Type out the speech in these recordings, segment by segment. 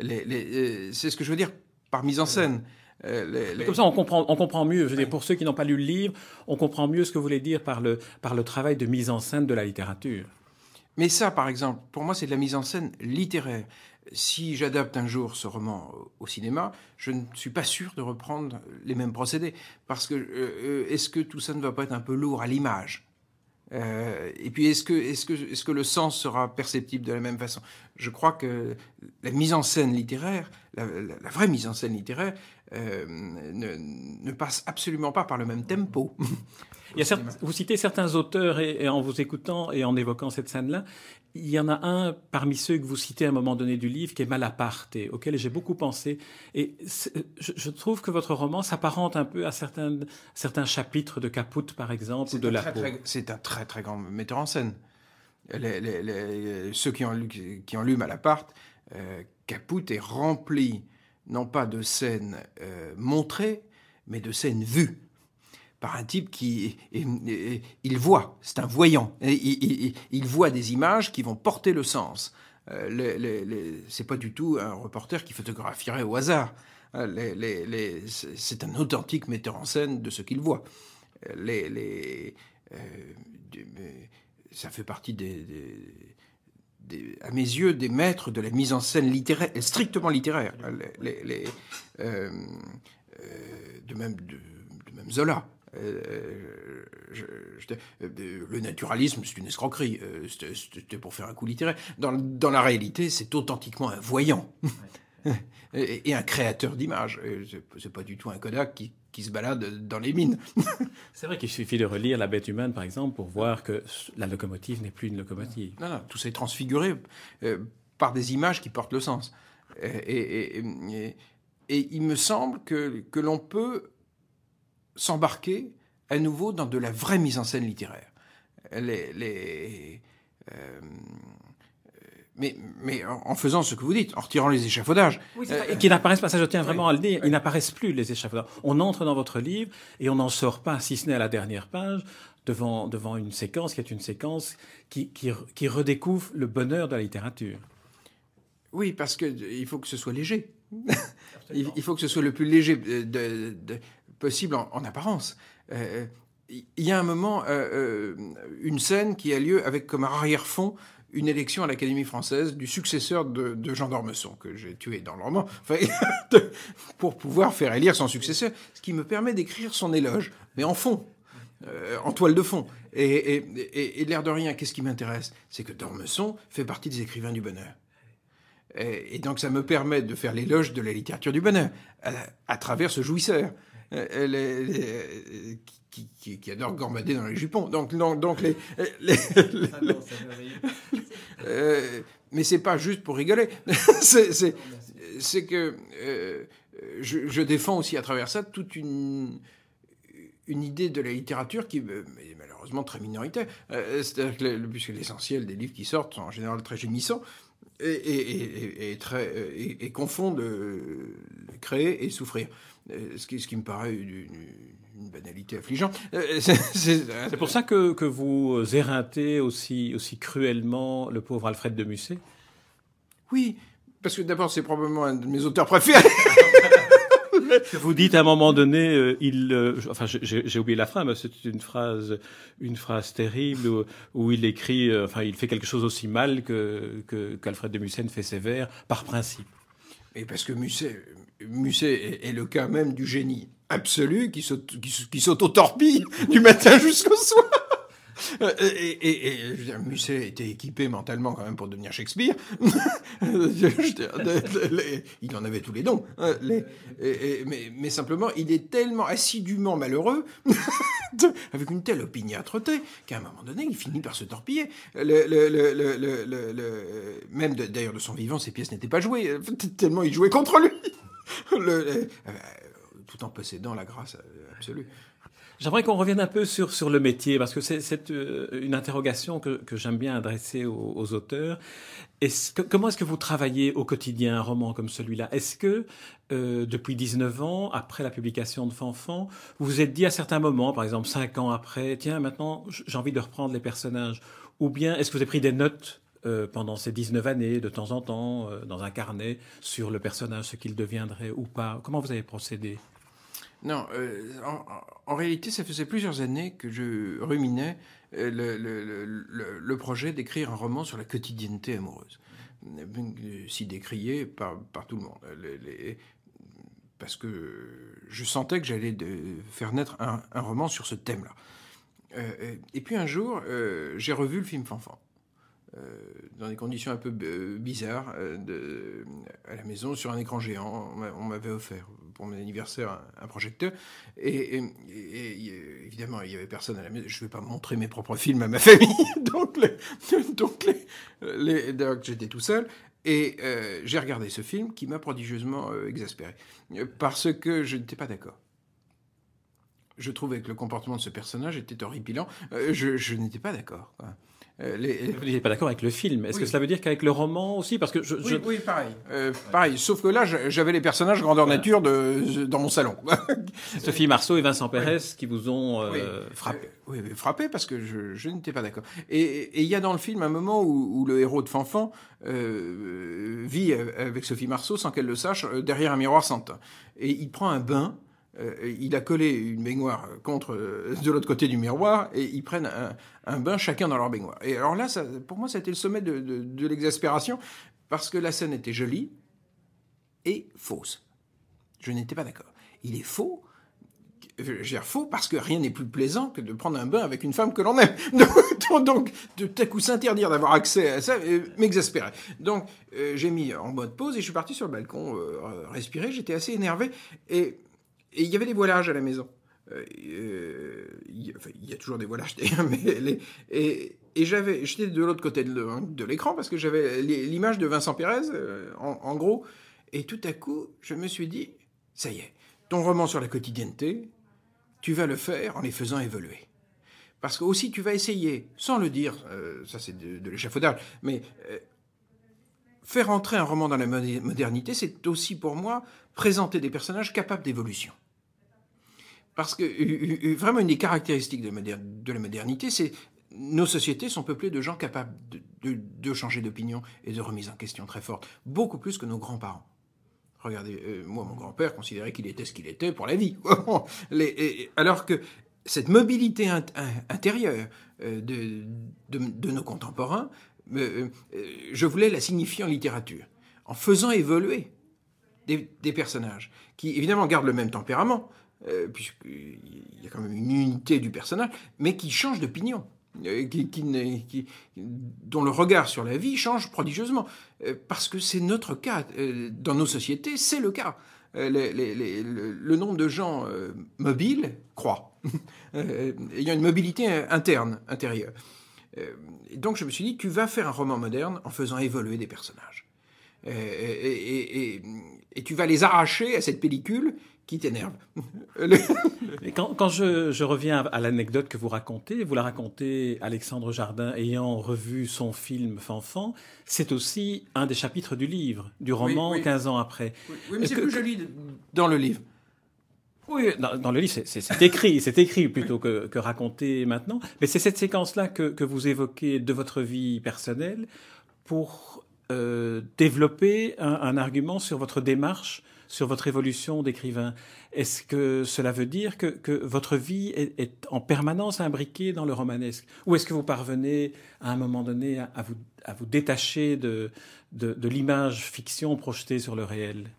c'est ce que je veux dire par mise en scène. Comme ça, on comprend, on comprend mieux. Je veux dire, pour ceux qui n'ont pas lu le livre, on comprend mieux ce que vous voulez dire par le, par le travail de mise en scène de la littérature. Mais ça, par exemple, pour moi, c'est de la mise en scène littéraire. Si j'adapte un jour ce roman au cinéma, je ne suis pas sûr de reprendre les mêmes procédés. Parce que euh, est-ce que tout ça ne va pas être un peu lourd à l'image? Euh, et puis, est-ce que, est que, est que le sens sera perceptible de la même façon? Je crois que la mise en scène littéraire, la, vraie mise en scène littéraire, euh, ne, passe absolument pas par le même tempo. vous citez certains auteurs et, en vous écoutant et en évoquant cette scène-là, il y en a un parmi ceux que vous citez à un moment donné du livre qui est Malaparte, auquel j'ai beaucoup pensé. Et je, trouve que votre roman s'apparente un peu à certains, certains chapitres de Caput, par exemple, ou de La C'est un très très grand metteur en scène. ceux qui ont lu, qui ont lu Malaparte, euh, Caput est rempli non pas de scènes euh, montrées, mais de scènes vues par un type qui il voit, c'est un voyant, il, voit des images qui vont porter le sens. Euh, c'est pas du tout un reporter qui photographierait au hasard. Euh, c'est un authentique metteur en scène de ce qu'il voit. Euh, ça fait partie à mes yeux, des maîtres de la mise en scène littéraire, strictement littéraire. De même de, de même Zola. Euh, le naturalisme, c'est une escroquerie. Euh, c'était pour faire un coup littéraire. Dans, dans la réalité, c'est authentiquement un voyant. et, un créateur d'images. C'est pas du tout un Kodak qui, qui se balade dans les mines. c'est vrai qu'il suffit de relire La bête humaine, par exemple, pour voir que la locomotive n'est plus une locomotive. Non, non, tout ça est transfiguré euh, par des images qui portent le sens. Et, et, et il me semble que, que l'on peut s'embarquer à nouveau dans de la vraie mise en scène littéraire. Les, euh, mais, mais, en faisant ce que vous dites, en retirant les échafaudages. Oui, euh, qui n'apparaissent pas, ça je tiens vraiment à le dire, ils n'apparaissent plus les échafaudages. On entre dans votre livre et on n'en sort pas, si ce n'est à la dernière page, devant, devant une séquence qui est une séquence qui, qui, qui redécouvre le bonheur de la littérature. Oui, parce qu'il faut que ce soit léger. il, faut que ce soit le plus léger de, de, possible en, apparence. Euh, il y a un moment, euh, euh, une scène qui a lieu avec comme arrière-fond une élection à l'Académie française du successeur de, Jean d'Ormesson, que j'ai tué dans le roman, pour pouvoir faire élire son successeur, ce qui me permet d'écrire son éloge, mais en fond, en toile de fond. Et, l'air de rien, qu'est-ce qui m'intéresse? C'est que d'Ormesson fait partie des écrivains du bonheur. Et, donc ça me permet de faire l'éloge de la littérature du bonheur, à travers ce jouisseur. Euh, les, qui, qui, qui, adore gambader dans les jupons. Donc, donc, donc les, les, ah euh, mais c'est pas juste pour rigoler. c'est que euh, je, je, défends aussi à travers ça toute une une idée de la littérature qui est malheureusement très minoritaire. C'est-à-dire que puisque l'essentiel des livres qui sortent sont en général très gémissants et, et, et, très, et, confondent créer et souffrir. Euh, ce qui, ce qui me paraît une, banalité affligeante. Euh, c'est pour ça que, que, vous éreintez aussi, aussi cruellement le pauvre Alfred de Musset Oui, parce que d'abord, c'est probablement un de mes auteurs préférés. vous dites à un moment donné, euh, il, enfin, j'ai oublié la phrase, mais c'est une phrase, une phrase terrible où, où il écrit, enfin, il fait quelque chose aussi mal que qu'Alfred de Musset fait sévère par principe. Et parce que Musset, Musset est, le cas même du génie absolu qui s'auto-torpille du matin jusqu'au soir. Euh, et, et, et je veux dire, Musset était équipé mentalement quand même pour devenir Shakespeare. il en avait tous les dons. Hein, mais, mais, simplement, il est tellement assidûment malheureux, avec une telle opiniâtreté, qu'à un moment donné, il finit par se torpiller. Le, le, même d'ailleurs de son vivant, ses pièces n'étaient pas jouées, tellement il jouait contre lui. Euh, tout en possédant la grâce absolue. J'aimerais qu'on revienne un peu sur, sur le métier, parce que c'est euh, une interrogation que, j'aime bien adresser aux, auteurs. Comment est-ce que vous travaillez au quotidien un roman comme celui-là? Est-ce que, euh, depuis 19 ans, après la publication de Fanfan, vous vous êtes dit à certains moments, par exemple 5 ans après, tiens, maintenant j'ai envie de reprendre les personnages Ou bien est-ce que vous avez pris des notes pendant ces 19 années, de temps en temps, dans un carnet, sur le personnage, ce qu'il deviendrait ou pas? Comment vous avez procédé? Non, en, réalité, ça faisait plusieurs années que je ruminais le, projet d'écrire un roman sur la quotidienneté amoureuse, si décrié par, tout le monde parce que je sentais que j'allais faire naître un, roman sur ce thème-là. Euh, et puis un jour, euh, j'ai revu le film Fanfan. Euh, dans des conditions un peu bizarres, à la maison, sur un écran géant. On m'avait offert pour mon anniversaire un, projecteur. Et, évidemment, il n'y avait personne à la maison. Je ne vais pas montrer mes propres films à ma famille. donc, j'étais tout seul. Et euh, j'ai regardé ce film qui m'a prodigieusement euh, exaspéré. Parce que je n'étais pas d'accord. Je trouvais que le comportement de ce personnage était horripilant. Euh, je, n'étais pas d'accord. Les, Vous n'êtes pas d'accord avec le film. Est-ce que cela veut dire qu'avec le roman aussi? Parce que je, oui, pareil. pareil. Sauf que là, j'avais les personnages grandeur nature de, dans mon salon. Sophie Marceau et Vincent Pérez qui vous ont frappé. Oui, frappé parce que je, n'étais pas d'accord. Et il y a dans le film un moment où, le héros de Fanfan euh, vit avec Sophie Marceau sans qu'elle le sache derrière un miroir sans teint. Et il prend un bain. Euh, il a collé une baignoire contre de l'autre côté du miroir et ils prennent un, bain chacun dans leur baignoire. Et alors là, pour moi, été le sommet de, l'exaspération parce que la scène était jolie et fausse. Je n'étais pas d'accord. Il est faux je veux dire faux parce que rien n'est plus plaisant que de prendre un bain avec une femme que l'on aime. Donc, de tout à coup s'interdire d'avoir accès à ça euh, m'exaspérait. Donc, euh, j'ai mis en mode pause et je suis parti sur le balcon euh, respirer. J'étais assez énervé et il y avait des voilages à la maison. Il y, a toujours des voilages mais et, j'avais, j'étais de l'autre côté de, l'écran parce que j'avais l'image de Vincent Pérez en gros. Et tout à coup, je me suis dit, ça y est, ton roman sur la quotidienneté, tu vas le faire en les faisant évoluer. Parce que aussi tu vas essayer, sans le dire, euh, ça c'est de, l'échafaudage, mais euh, faire entrer un roman dans la modernité, c'est aussi pour moi présenter des personnages capables d'évolution. Parce que vraiment une des caractéristiques de, la modernité, c'est nos sociétés sont peuplées de gens capables de, changer d'opinion et de remise en question très forte, beaucoup plus que nos grands-parents. Regardez, euh, moi, mon grand-père considérait qu'il était ce qu'il était pour la vie. alors que cette mobilité intérieure euh, de, nos contemporains, je voulais la signifier en littérature, en faisant évoluer des, personnages qui, évidemment, gardent le même tempérament, puisqu'il y a quand même une unité du personnage, mais qui changent d'opinion. Euh, dont le regard sur la vie change prodigieusement. Euh, parce que c'est notre cas. Euh, dans nos sociétés, c'est le cas. le, nombre de gens mobiles croît. Il y a une mobilité interne, intérieure. Donc je me suis dit, tu vas faire un roman moderne en faisant évoluer des personnages. et, tu vas les arracher à cette pellicule qui t'énerve. quand, quand je, reviens à l'anecdote que vous racontez, vous la racontez Alexandre Jardin ayant revu son film Fanfan, c'est aussi un des chapitres du livre, du roman 15 ans après. Oui, mais c'est plus joli dans le livre. Oui, dans, le livre, c'est écrit, c'est écrit plutôt que, raconté maintenant. Mais c'est cette séquence-là que, vous évoquez de votre vie personnelle pour euh, développer un, argument sur votre démarche sur votre évolution d'écrivain. Est-ce que cela veut dire que, votre vie est, en permanence imbriquée dans le romanesque? Ou est-ce que vous parvenez à un moment donné à, vous, détacher de, l'image fiction projetée sur le réel?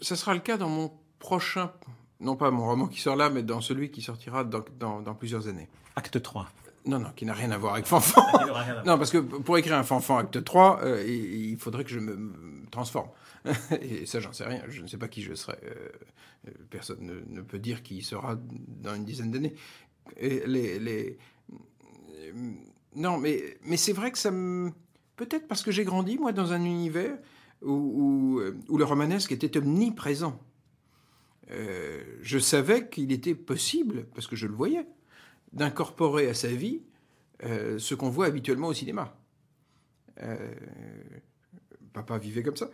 Ce sera le cas dans mon prochain, non pas mon roman qui sort là, mais dans celui qui sortira dans, plusieurs années. Acte 3. Non, non, qui n'a rien à voir avec Fanfan. non, parce que pour écrire un Fanfan acte 3, euh, il faudrait que je me transforme. et ça, j'en sais rien. Je ne sais pas qui je serai. Euh, euh, personne ne, peut dire qui sera dans une dizaine d'années. Les, les, non, mais, mais c'est vrai que ça me. Peut-être parce que j'ai grandi, moi, dans un univers où, où, le romanesque était omniprésent. Euh, je savais qu'il était possible, parce que je le voyais, d'incorporer à sa vie ce qu'on voit habituellement au cinéma. papa vivait comme ça.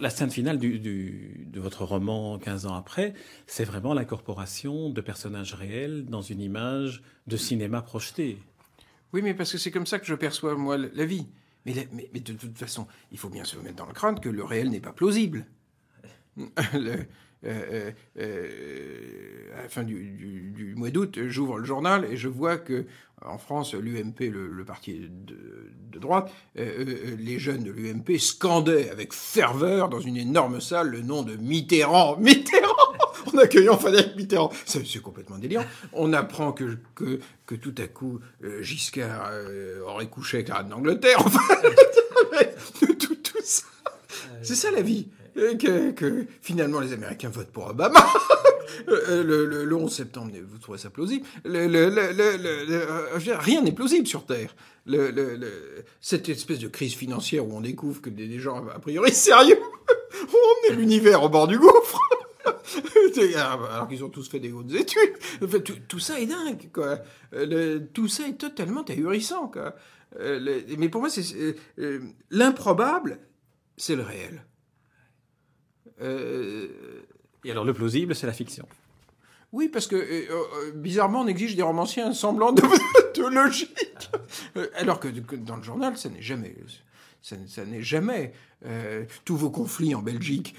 La scène finale de votre roman 15 ans après, c'est vraiment l'incorporation de personnages réels dans une image de cinéma projeté. Oui, mais parce que c'est comme ça que je perçois, moi, la vie. Mais, de toute façon, il faut bien se mettre dans le crâne que le réel n'est pas plausible. le, euh, euh, à la fin du, mois d'août, j'ouvre le journal et je vois que en France, l'UMP, le, parti de, droite, euh, les jeunes de l'UMP scandaient avec ferveur dans une énorme salle le nom de Mitterrand. Mitterrand En accueillant Frédéric Mitterrand. C'est complètement délirant. On apprend que, que, tout à coup, Giscard aurait couché avec la reine d'Angleterre. Enfin, tout, ça. C'est ça la vie que, que, finalement les Américains votent pour Obama. Euh, le, le, 11 septembre, vous trouvez ça plausible? Euh, Rien n'est plausible sur Terre. cette espèce de crise financière où on découvre que des, gens, a priori sérieux, ont emmené l'univers au bord du gouffre. alors qu'ils ont tous fait des hautes études. tout, ça est dingue, quoi. tout ça est totalement ahurissant, quoi. Euh, mais pour moi, c'est l'improbable, c'est le réel. Euh, Et alors le plausible, c'est la fiction. Oui, parce que euh, euh, bizarrement, on exige des romanciers un semblant de, logique. alors que, dans le journal, ça n'est jamais. Ça, n'est jamais. tous vos conflits en Belgique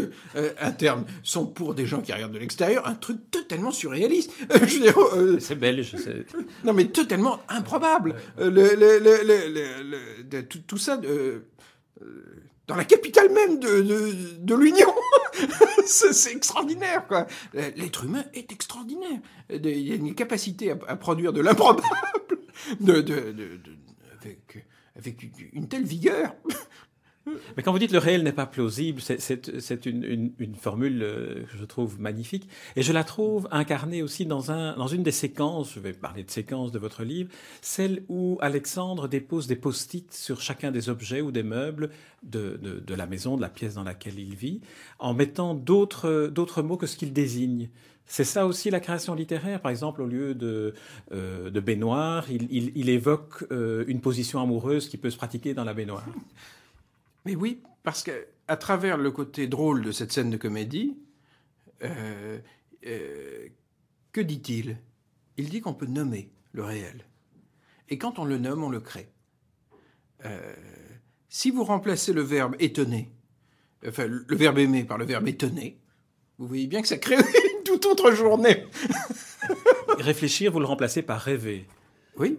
internes sont pour des gens qui regardent de l'extérieur un truc totalement surréaliste. c'est belge. Non, mais totalement improbable. Le, tout, tout, ça dans la capitale même de, de, l'Union. c'est extraordinaire, quoi. L'être humain est extraordinaire. Il y a une capacité à, produire de l'improbable de, avec, avec une telle vigueur. Mais quand vous dites le réel n'est pas plausible, c'est une, formule euh, que je trouve magnifique. Et je la trouve incarnée aussi dans, un, dans une des séquences, je vais parler de séquences de votre livre, celle où Alexandre dépose des post-it sur chacun des objets ou des meubles de, de la maison, de la pièce dans laquelle il vit, en mettant d'autres mots que ce qu'il désigne. C'est ça aussi la création littéraire. Par exemple, au lieu de, euh, de baignoire, il, il, évoque euh, une position amoureuse qui peut se pratiquer dans la baignoire. Mais oui, parce que à travers le côté drôle de cette scène de comédie, euh, que dit-il? Il dit qu'on peut nommer le réel. Et quand on le nomme, on le crée. Si vous remplacez le verbe étonner, enfin le verbe aimer par le verbe étonner, vous voyez bien que ça crée toute autre journée. Réfléchir, vous le remplacez par rêver. Oui,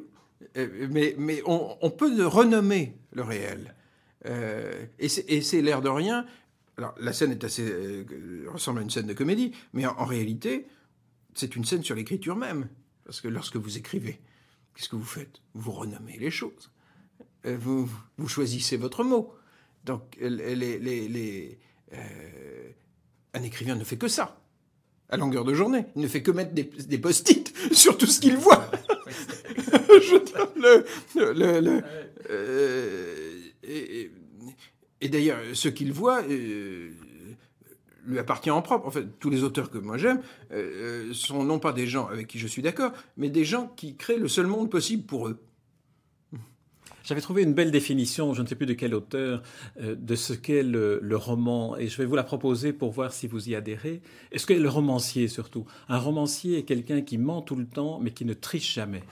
mais, mais on, on peut renommer le réel. Euh, et c'est l'air de rien. Alors, la scène est assez, euh, ressemble à une scène de comédie, mais en, réalité, c'est une scène sur l'écriture même. Parce que lorsque vous écrivez, qu'est-ce que vous faites? Vous renommez les choses. Euh, vous, vous, choisissez votre mot. Donc, les, les, les, un écrivain ne fait que ça, à longueur de journée. Il ne fait que mettre des, post-it sur tout ce qu'il voit. Le, le, le, et, d'ailleurs, ce qu'il voit euh, lui appartient en propre. En fait, tous les auteurs que moi j'aime euh, sont non pas des gens avec qui je suis d'accord, mais des gens qui créent le seul monde possible pour eux. J'avais trouvé une belle définition, je ne sais plus de quel auteur, euh, de ce qu'est le, roman, et je vais vous la proposer pour voir si vous y adhérez. Est-ce que le romancier surtout? Un romancier est quelqu'un qui ment tout le temps, mais qui ne triche jamais.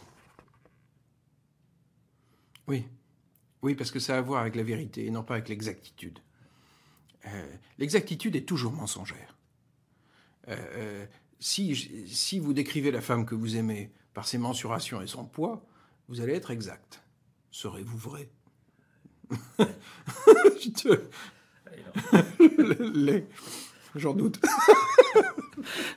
Oui. Oui, parce que ça a à voir avec la vérité et non pas avec l'exactitude. Euh, l'exactitude est toujours mensongère. Euh, si, si vous décrivez la femme que vous aimez par ses mensurations et son poids, vous allez être exact. Serez-vous vrai? J'en doute.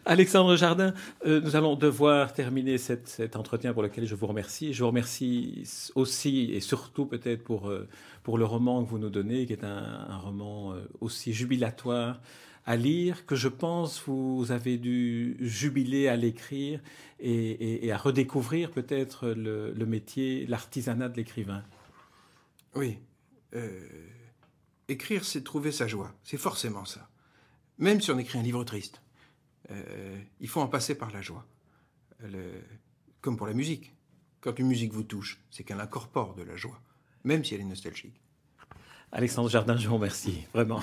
Alexandre Jardin, euh, nous allons devoir terminer cet entretien pour lequel je vous remercie. Je vous remercie aussi et surtout peut-être pour, euh, pour le roman que vous nous donnez, qui est un, roman euh, aussi jubilatoire à lire, que je pense vous avez dû jubiler à l'écrire et, à redécouvrir peut-être le, le, métier, l'artisanat de l'écrivain. Oui. écrire, c'est trouver sa joie. C'est forcément ça. Même si on écrit un livre triste. Euh, il faut en passer par la joie. comme pour la musique. Quand une musique vous touche, c'est qu'elle incorpore de la joie, même si elle est nostalgique. Alexandre Jardin, je vous remercie, vraiment.